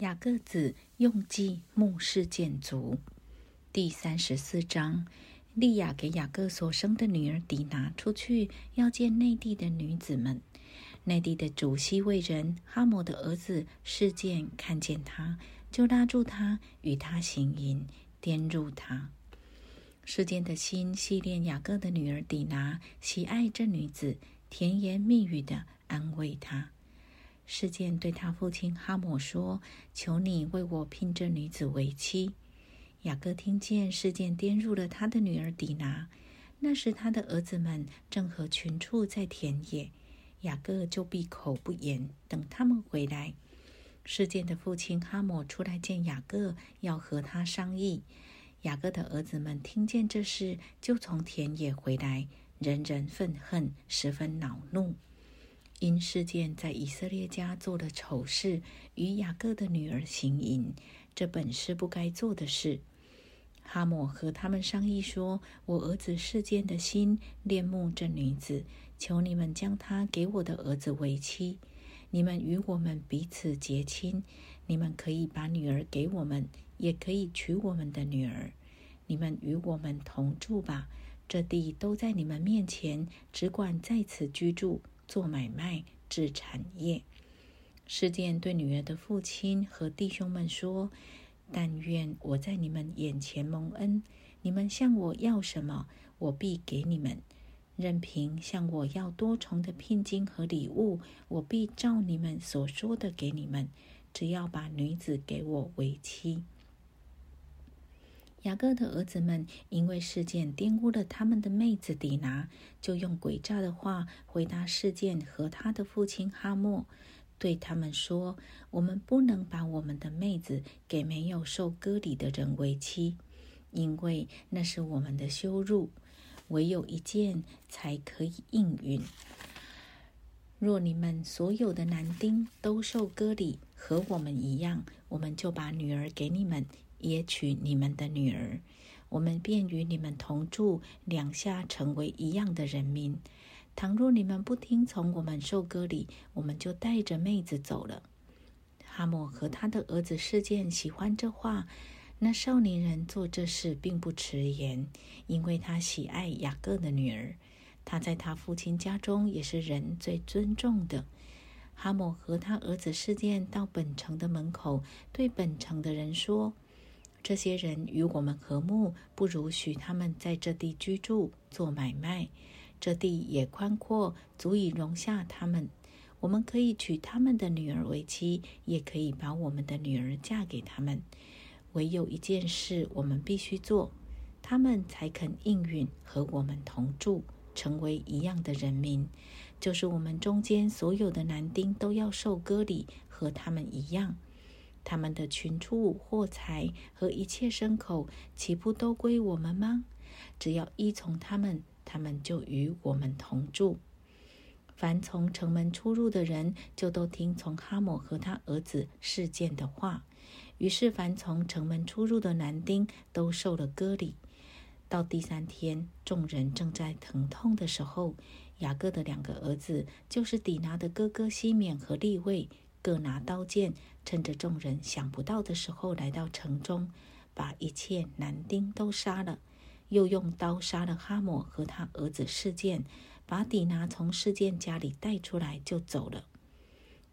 雅各子用计目视建族第三十四章，利亚给雅各所生的女儿迪拿出去要见内地的女子们。内地的主西魏人哈摩的儿子事件看见他，就拉住他，与他行淫，颠入他。事件的心系恋雅各的女儿迪拿，喜爱这女子，甜言蜜语的安慰她。事件对他父亲哈姆说：“求你为我聘这女子为妻。”雅各听见事件颠入了他的女儿迪拿。那时他的儿子们正和群畜在田野，雅各就闭口不言，等他们回来。事件的父亲哈姆出来见雅各，要和他商议。雅各的儿子们听见这事，就从田野回来，人人愤恨，十分恼怒。因事件在以色列家做了丑事，与雅各的女儿行淫，这本是不该做的事。哈姆和他们商议说：“我儿子事件的心恋慕这女子，求你们将她给我的儿子为妻。你们与我们彼此结亲，你们可以把女儿给我们，也可以娶我们的女儿。你们与我们同住吧，这地都在你们面前，只管在此居住。”做买卖、制产业。事件对女儿的父亲和弟兄们说：“但愿我在你们眼前蒙恩，你们向我要什么，我必给你们；任凭向我要多重的聘金和礼物，我必照你们所说的给你们。只要把女子给我为妻。”雅各的儿子们因为事件玷污了他们的妹子底拿，就用诡诈的话回答事件和他的父亲哈莫，对他们说：“我们不能把我们的妹子给没有受割礼的人为妻，因为那是我们的羞辱。唯有一件才可以应允。若你们所有的男丁都受割礼，和我们一样，我们就把女儿给你们。”也娶你们的女儿，我们便与你们同住，两下成为一样的人民。倘若你们不听从我们受割礼，我们就带着妹子走了。哈姆和他的儿子事件喜欢这话，那少年人做这事并不迟延，因为他喜爱雅各的女儿，他在他父亲家中也是人最尊重的。哈姆和他儿子事件到本城的门口，对本城的人说。这些人与我们和睦，不如许他们在这地居住、做买卖。这地也宽阔，足以容下他们。我们可以娶他们的女儿为妻，也可以把我们的女儿嫁给他们。唯有一件事我们必须做，他们才肯应允和我们同住，成为一样的人民。就是我们中间所有的男丁都要受割礼，和他们一样。他们的群畜、货财和一切牲口，岂不都归我们吗？只要依从他们，他们就与我们同住。凡从城门出入的人，就都听从哈姆和他儿子事件的话。于是，凡从城门出入的男丁都受了割礼。到第三天，众人正在疼痛的时候，雅各的两个儿子，就是底拿的哥哥西缅和利位。各拿刀剑，趁着众人想不到的时候，来到城中，把一切男丁都杀了，又用刀杀了哈姆和他儿子事件，把底拿从事件家里带出来就走了。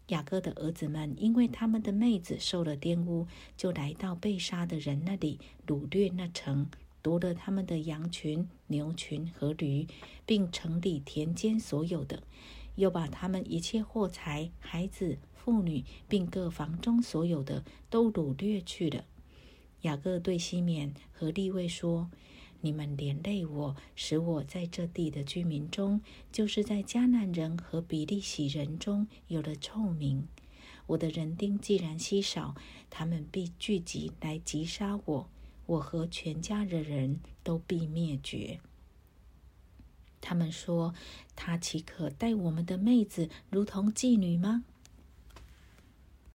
雅各的儿子们因为他们的妹子受了玷污，就来到被杀的人那里，掳掠那城，夺了他们的羊群、牛群和驴，并城里田间所有的。又把他们一切货财、孩子、妇女，并各房中所有的都掳掠去了。雅各对西缅和利位说：“你们连累我，使我在这地的居民中，就是在迦南人和比利洗人中有了臭名。我的人丁既然稀少，他们必聚集来击杀我，我和全家的人都必灭绝。”他们说：“他岂可待我们的妹子如同妓女吗？